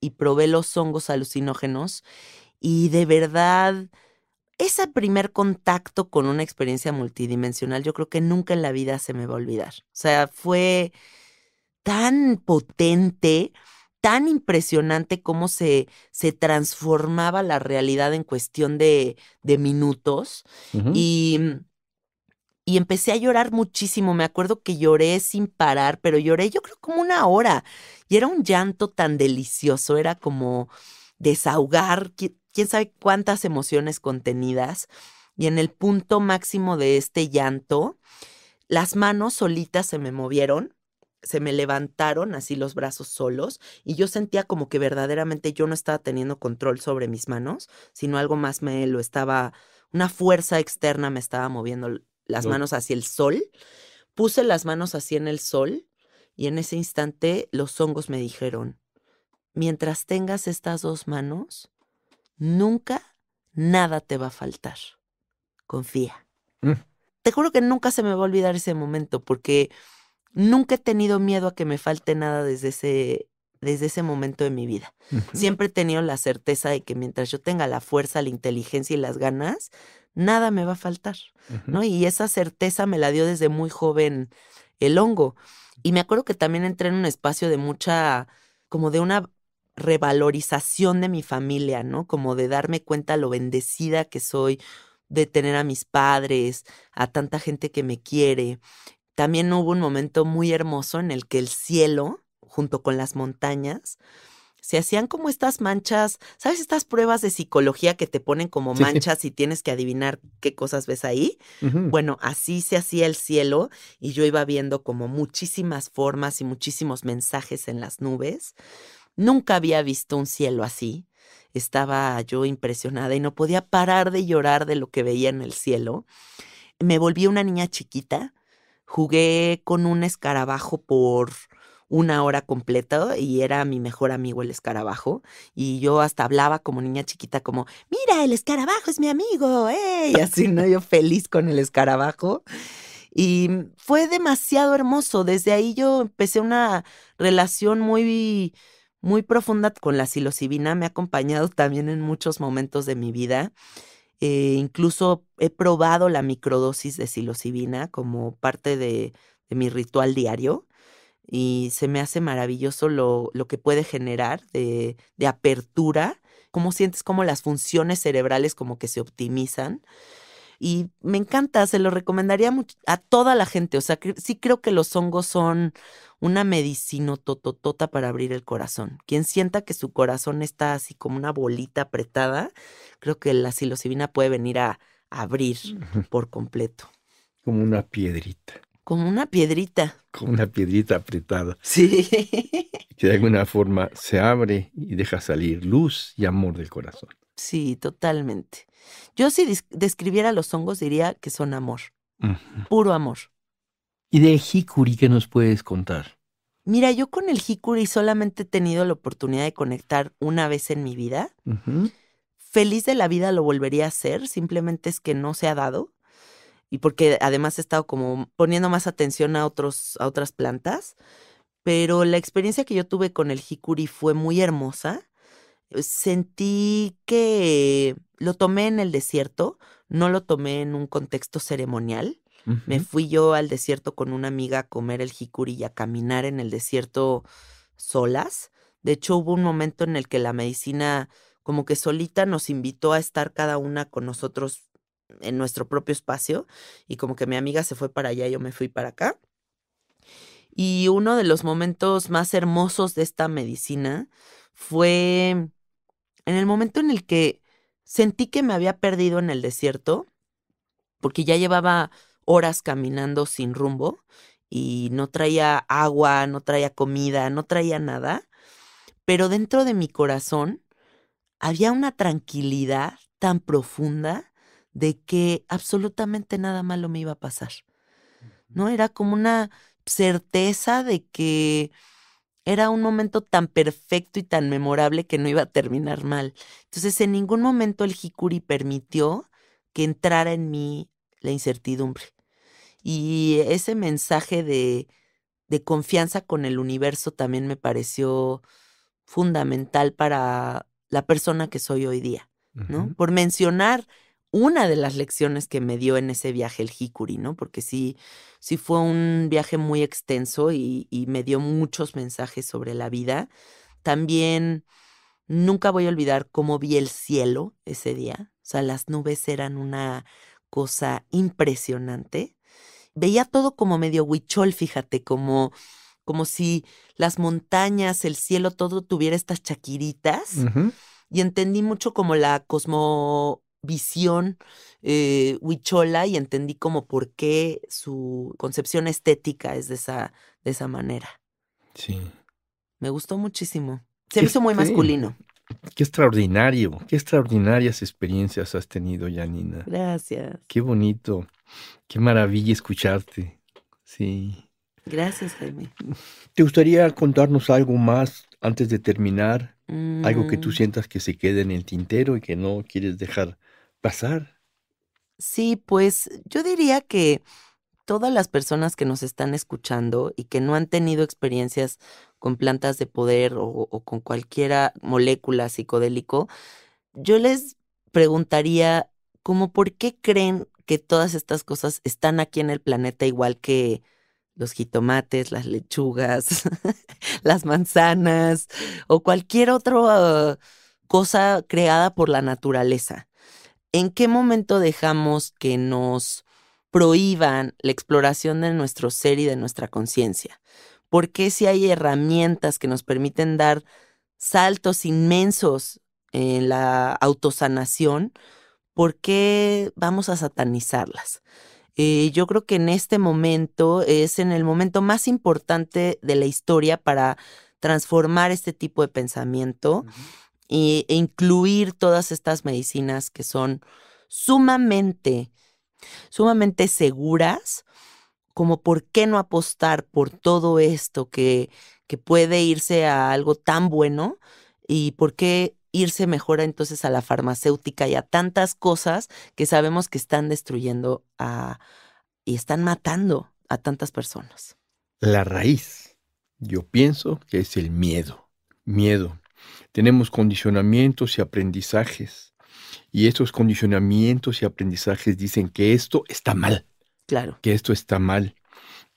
y probé los hongos alucinógenos y de verdad ese primer contacto con una experiencia multidimensional yo creo que nunca en la vida se me va a olvidar. O sea, fue tan potente, tan impresionante cómo se, se transformaba la realidad en cuestión de, de minutos. Y y empecé a llorar muchísimo. Me acuerdo que lloré sin parar, pero lloré yo creo como una hora. Y era un llanto tan delicioso, era como desahogar quién sabe cuántas emociones contenidas. Y en el punto máximo de este llanto, las manos solitas se me movieron, se me levantaron así los brazos solos y yo sentía como que verdaderamente yo no estaba teniendo control sobre mis manos, sino algo más me lo estaba, una fuerza externa me estaba moviendo las manos hacia el sol. Puse las manos así en el sol y en ese instante los hongos me dijeron, mientras tengas estas dos manos, nunca nada te va a faltar. Confía. Mm. Te juro que nunca se me va a olvidar ese momento porque nunca he tenido miedo a que me falte nada desde ese, desde ese momento de mi vida. Siempre he tenido la certeza de que mientras yo tenga la fuerza, la inteligencia y las ganas, nada me va a faltar, ¿no? Y esa certeza me la dio desde muy joven el hongo. Y me acuerdo que también entré en un espacio de mucha, como de una revalorización de mi familia, ¿no? Como de darme cuenta lo bendecida que soy, de tener a mis padres, a tanta gente que me quiere. También hubo un momento muy hermoso en el que el cielo, junto con las montañas, se hacían como estas manchas, ¿sabes? Estas pruebas de psicología que te ponen como manchas y tienes que adivinar qué cosas ves ahí. Bueno, así se hacía el cielo y yo iba viendo como muchísimas formas y muchísimos mensajes en las nubes. Nunca había visto un cielo así. Estaba yo impresionada y no podía parar de llorar de lo que veía en el cielo. Me volví una niña chiquita. Jugué con un escarabajo por una hora completa y era mi mejor amigo el escarabajo y yo hasta hablaba como niña chiquita como, mira, el escarabajo es mi amigo, ¡eh! Y así, ¿no? Yo feliz con el escarabajo. Y fue demasiado hermoso. Desde ahí yo empecé una relación muy, muy profunda con la psilocibina. Me ha acompañado también en muchos momentos de mi vida. Eh, incluso he probado la microdosis de psilocibina como parte de mi ritual diario y se me hace maravilloso lo, lo que puede generar de, de apertura, cómo sientes como las funciones cerebrales como que se optimizan. Y me encanta, se lo recomendaría a toda la gente. O sea, sí creo que los hongos son una medicina tototota para abrir el corazón. Quien sienta que su corazón está así como una bolita apretada, creo que la psilocibina puede venir a abrir por completo. Como una piedrita. Como una piedrita. Como una piedrita apretada. Sí. Que de alguna forma se abre y deja salir luz y amor del corazón. Sí, totalmente. Yo si describiera los hongos diría que son amor. Puro amor. ¿Y del jicuri qué nos puedes contar? Mira, yo con el jicuri solamente he tenido la oportunidad de conectar una vez en mi vida. Feliz de la vida lo volvería a hacer, simplemente es que no se ha dado y porque además he estado como poniendo más atención a, otros, a otras plantas. Pero la experiencia que yo tuve con el jicuri fue muy hermosa. Sentí que lo tomé en el desierto, no lo tomé en un contexto ceremonial. Me fui yo al desierto con una amiga a comer el jicuri y a caminar en el desierto solas. De hecho, hubo un momento en el que la medicina como que solita nos invitó a estar cada una con nosotros en nuestro propio espacio y como que mi amiga se fue para allá yo me fui para acá. Y uno de los momentos más hermosos de esta medicina fue en el momento en el que sentí que me había perdido en el desierto, porque ya llevaba horas caminando sin rumbo y no traía agua, no traía comida, no traía nada, pero dentro de mi corazón había una tranquilidad tan profunda de que absolutamente nada malo me iba a pasar. ¿No? Era como una certeza de que era un momento tan perfecto y tan memorable que no iba a terminar mal. Entonces, en ningún momento el Hikuri permitió que entrara en mí la incertidumbre. Y ese mensaje de, de confianza con el universo también me pareció fundamental para la persona que soy hoy día, ¿no? Por mencionar una de las lecciones que me dio en ese viaje el Hikuri, ¿no? Porque sí, sí fue un viaje muy extenso y, y me dio muchos mensajes sobre la vida. También nunca voy a olvidar cómo vi el cielo ese día. O sea, las nubes eran una cosa impresionante. Veía todo como medio huichol, fíjate, como, como si las montañas, el cielo, todo tuviera estas chaquiritas. Y entendí mucho como la cosmo visión eh, huichola y entendí como por qué su concepción estética es de esa, de esa manera. Sí. Me gustó muchísimo. Se me hizo muy masculino. Qué extraordinario, qué extraordinarias experiencias has tenido, Janina. Gracias. Qué bonito, qué maravilla escucharte. Sí. Gracias, Jaime. ¿Te gustaría contarnos algo más antes de terminar? Algo que tú Mm. sientas que se quede en el tintero y que no quieres dejar pasar. Sí, pues yo diría que todas las personas que nos están escuchando y que no han tenido experiencias con plantas de poder o, con cualquiera molécula psicodélico, yo les preguntaría como por qué creen que todas estas cosas están aquí en el planeta igual que los jitomates, las lechugas, las manzanas o cualquier otra cosa creada por la naturaleza. ¿En qué momento dejamos que nos prohíban la exploración de nuestro ser y de nuestra conciencia? ¿Por qué si hay herramientas que nos permiten dar saltos inmensos en la autosanación, por qué vamos a satanizarlas? Eh, yo creo que en este momento es en el momento más importante de la historia para transformar este tipo de pensamiento e incluir todas estas medicinas que son sumamente, sumamente seguras, como por qué no apostar por todo esto que, que puede irse a algo tan bueno y por qué irse mejor entonces a la farmacéutica y a tantas cosas que sabemos que están destruyendo a, y están matando a tantas personas. La raíz, yo pienso que es el miedo. Miedo. Tenemos condicionamientos y aprendizajes. Y estos condicionamientos y aprendizajes dicen que esto está mal. Claro. Que esto está mal.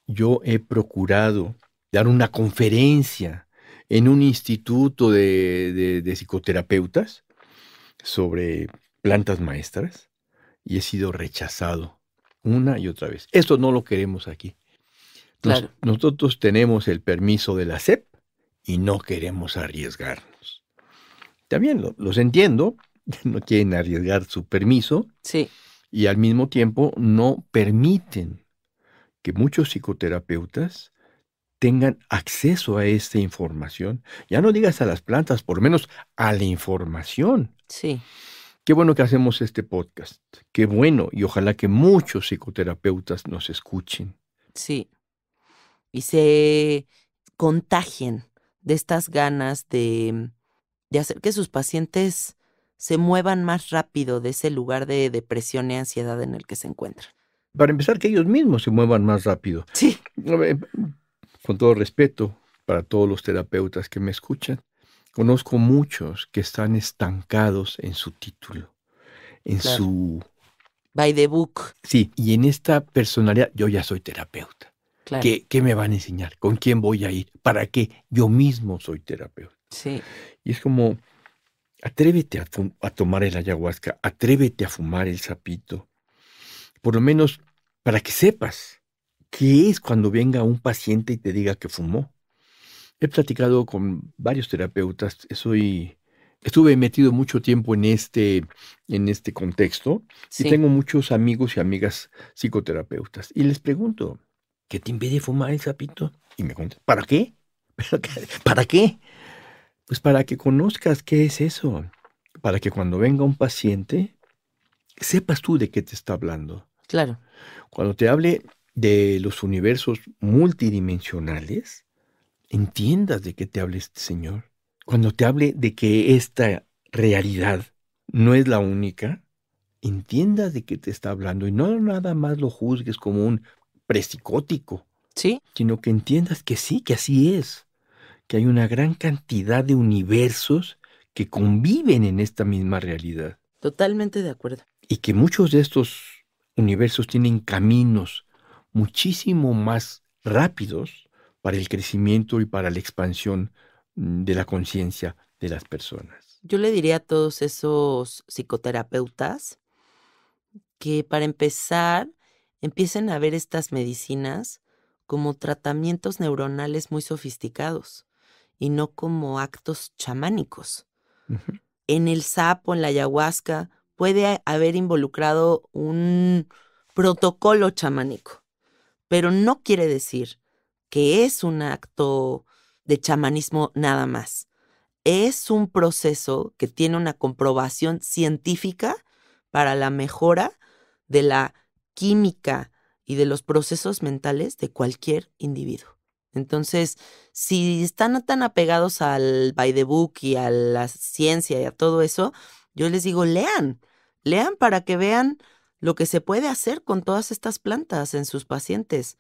Yo he procurado dar una conferencia en un instituto de, de, de psicoterapeutas sobre plantas maestras y he sido rechazado una y otra vez. Esto no lo queremos aquí. Nos, Claro. nosotros tenemos el permiso de la SEP y no queremos arriesgarnos. También lo- los entiendo, no quieren arriesgar su permiso Sí, y al mismo tiempo no permiten que muchos psicoterapeutas tengan acceso a esta información. Ya no digas a las plantas, por lo menos a la información. sí. Qué bueno que hacemos este podcast. Qué bueno y ojalá que muchos psicoterapeutas nos escuchen. Sí. Y se contagien de estas ganas de, de hacer que sus pacientes se muevan más rápido de ese lugar de depresión y ansiedad en el que se encuentran. Para empezar, que ellos mismos se muevan más rápido. Sí. Con todo respeto para todos los terapeutas que me escuchan, conozco muchos que están estancados en su título, en Claro. su... By the book. Sí, y en esta personalidad, yo ya soy terapeuta. Claro. ¿Qué, ¿Qué me van a enseñar? ¿Con quién voy a ir? ¿Para qué? Yo mismo soy terapeuta. Sí, Y es como, atrévete a, a tomar el ayahuasca, atrévete a fumar el sapito, por lo menos para que sepas qué es cuando venga un paciente y te diga que fumó. He platicado con varios terapeutas, soy estuve metido mucho tiempo en este, en este contexto y tengo muchos amigos y amigas psicoterapeutas. Y les pregunto, ¿qué te impide fumar el sapito? Y me cuentan, ¿para qué? ¿Para qué? Pues para que conozcas qué es eso. Para que cuando venga un paciente, sepas tú de qué te está hablando. Claro. Cuando te hable de los universos multidimensionales, entiendas de qué te hable este Señor cuando te hable de que esta realidad no es la única, entiendas de qué te está hablando y no nada más lo juzgues como un presicótico. Sí. Sino que entiendas que sí, que así es, que hay una gran cantidad de universos que conviven en esta misma realidad. Totalmente de acuerdo. Y que muchos de estos universos tienen caminos muchísimo más rápidos para el crecimiento y para la expansión Mm, de la conciencia de las personas. Yo le diría a todos esos psicoterapeutas que para empezar empiecen a ver estas medicinas como tratamientos neuronales muy sofisticados y no como actos chamánicos. En el sapo, en la ayahuasca, puede haber involucrado un protocolo chamánico, pero no quiere decir que es un acto de chamanismo nada más. Es un proceso que tiene una comprobación científica para la mejora de la química y de los procesos mentales de cualquier individuo. Entonces, si están tan apegados al by the book y a la ciencia y a todo eso, yo les digo, lean, lean para que vean lo que se puede hacer con todas estas plantas en sus pacientes.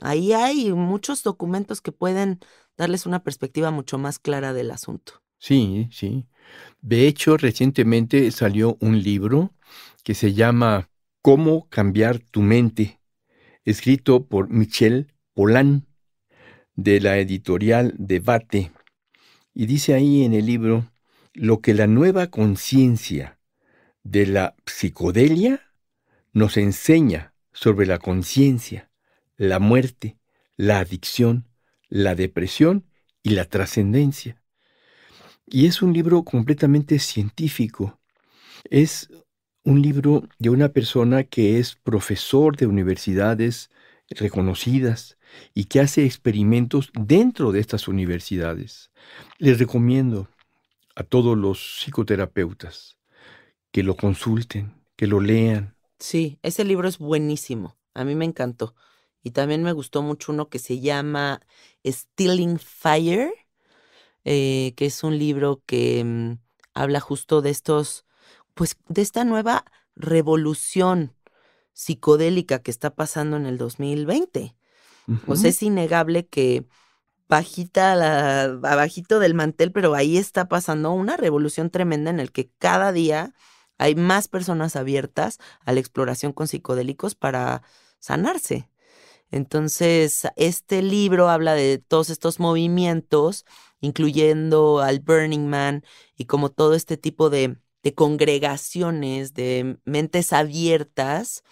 Ahí hay muchos documentos que pueden darles una perspectiva mucho más clara del asunto. Sí, sí. De hecho, recientemente salió un libro que se llama Cómo cambiar tu mente, escrito por Michelle Polán, de la editorial Debate. Y dice ahí en el libro lo que la nueva conciencia de la psicodelia nos enseña sobre la conciencia la muerte, la adicción, la depresión y la trascendencia. Y es un libro completamente científico. Es un libro de una persona que es profesor de universidades reconocidas y que hace experimentos dentro de estas universidades. Les recomiendo a todos los psicoterapeutas que lo consulten, que lo lean. Sí, ese libro es buenísimo. A mí me encantó. Y también me gustó mucho uno que se llama Stealing Fire, eh, que es un libro que mm, habla justo de estos, pues de esta nueva revolución psicodélica que está pasando en el 2020. O sea, es innegable que bajita la, abajito del mantel, pero ahí está pasando una revolución tremenda en el que cada día hay más personas abiertas a la exploración con psicodélicos para sanarse. Entonces, este libro habla de todos estos movimientos, incluyendo al Burning Man y como todo este tipo de, congregaciones, de mentes abiertas,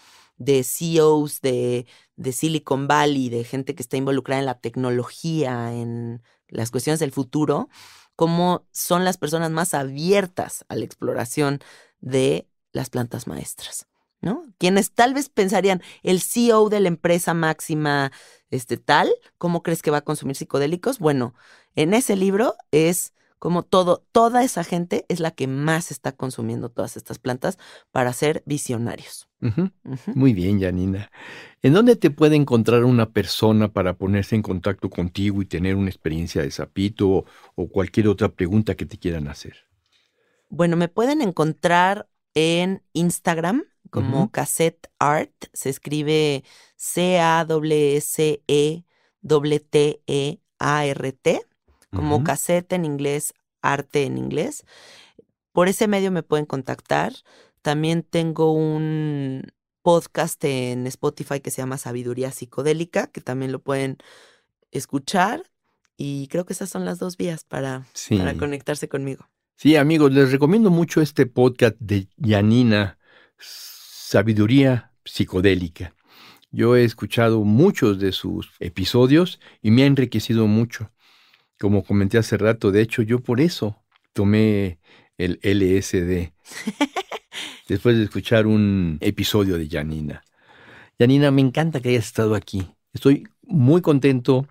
de CEOs de, de Silicon Valley, de gente que está involucrada en la tecnología, en las cuestiones del futuro, cómo son las personas más abiertas a la exploración de las plantas maestras. ¿no? Quienes tal vez pensarían, el CEO de la empresa máxima, este tal, ¿cómo crees que va a consumir psicodélicos? Bueno, en ese libro es como todo, toda esa gente es la que más está consumiendo todas estas plantas para ser visionarios. Muy bien, Janina. ¿En dónde te puede encontrar una persona para ponerse en contacto contigo y tener una experiencia de sapito o, o cualquier otra pregunta que te quieran hacer? Bueno, me pueden encontrar en Instagram como cassette art, se escribe C-A-S-E-T-T-E-A-R-T, como cassette en inglés, arte en inglés. Por ese medio me pueden contactar. También tengo un podcast en Spotify que se llama Sabiduría Psicodélica, que también lo pueden escuchar. Y creo que esas son las dos vías para, para conectarse conmigo. Sí, amigos, les recomiendo mucho este podcast de Yanina sabiduría psicodélica. Yo he escuchado muchos de sus episodios y me ha enriquecido mucho. Como comenté hace rato, de hecho yo por eso tomé el LSD después de escuchar un episodio de Janina. Janina, me encanta que hayas estado aquí. Estoy muy contento.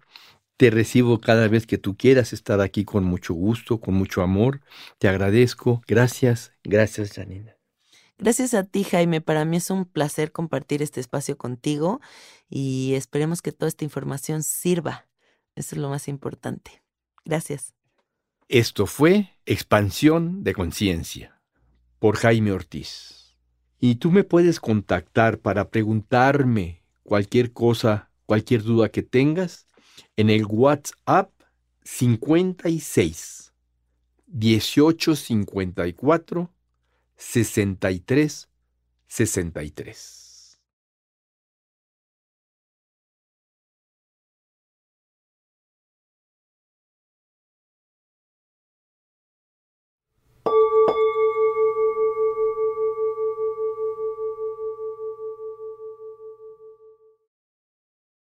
Te recibo cada vez que tú quieras estar aquí con mucho gusto, con mucho amor. Te agradezco. Gracias, gracias, Janina. Gracias a ti, Jaime. Para mí es un placer compartir este espacio contigo y esperemos que toda esta información sirva. Eso es lo más importante. Gracias. Esto fue Expansión de Conciencia por Jaime Ortiz. Y tú me puedes contactar para preguntarme cualquier cosa, cualquier duda que tengas en el WhatsApp 56 1854 63 63.